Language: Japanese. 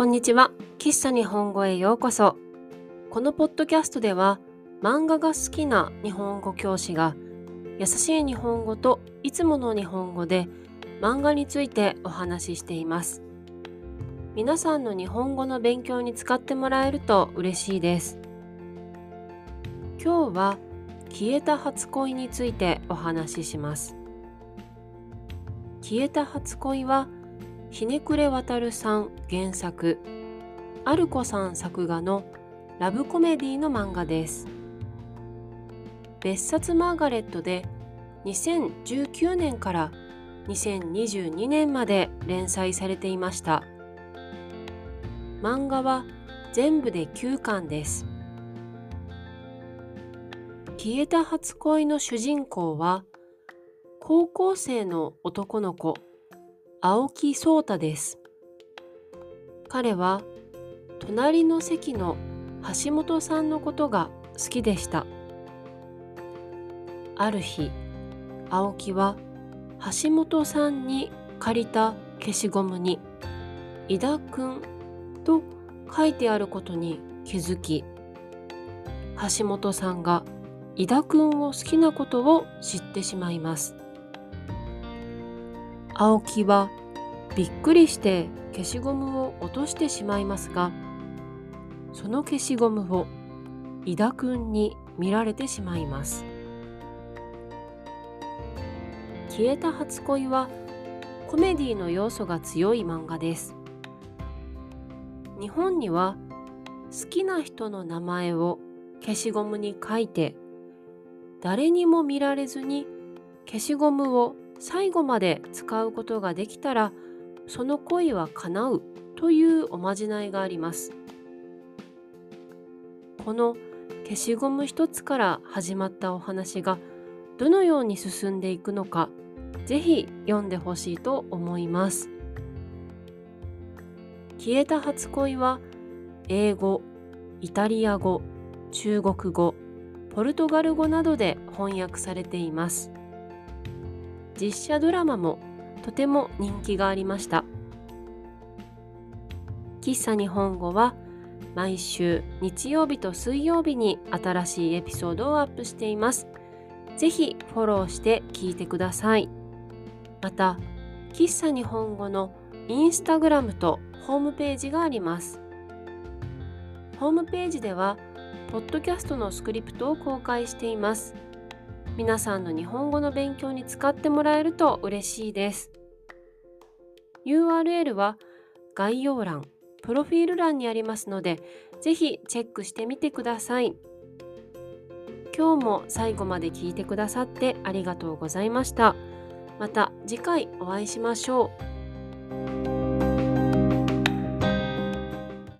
こんにちは。喫茶日本語へようこそ。このポッドキャストでは漫画が好きな日本語教師が優しい日本語といつもの日本語で漫画についてお話ししています。皆さんの日本語の勉強に使ってもらえると嬉しいです。今日は消えた初恋についてお話しします。消えた初恋はひねくれわたるさん原作。アルコさん作画のラブコメディの漫画です。別冊マーガレットで2019年から2022年まで連載されていました。漫画は全部で9巻です。消えた初恋の主人公は高校生の男の子。青木壮太です。彼は隣の席の橋本さんのことが好きでした。ある日青木は橋本さんに借りた消しゴムに「井田くん」と書いてあることに気づき橋本さんが井田くんを好きなことを知ってしまいます。青木はびっくりして消しゴムを落としてしまいますがその消しゴムを井田くんに見られてしまいます。消えた初恋はコメディの要素が強い漫画です。日本には好きな人の名前を消しゴムに書いて誰にも見られずに消しゴムを最後まで使うことができたらその恋は叶うというおまじないがあります。この消しゴム一つから始まったお話がどのように進んでいくのかぜひ読んでほしいと思います。消えた初恋は英語イタリア語中国語ポルトガル語などで翻訳されています。実写ドラマもとても人気がありました。喫茶日本語は毎週日曜日と水曜日に新しいエピソードをアップしています。ぜひフォローして聞いてください。また喫茶日本語のインスタグラムとホームページがあります。ホームページではポッドキャストのスクリプトを公開しています。皆さんの日本語の勉強に使ってもらえると嬉しいです。URL は概要欄プロフィール欄にありますのでぜひチェックしてみてください。今日も最後まで聞いてくださってありがとうございました。また次回お会いしましょう。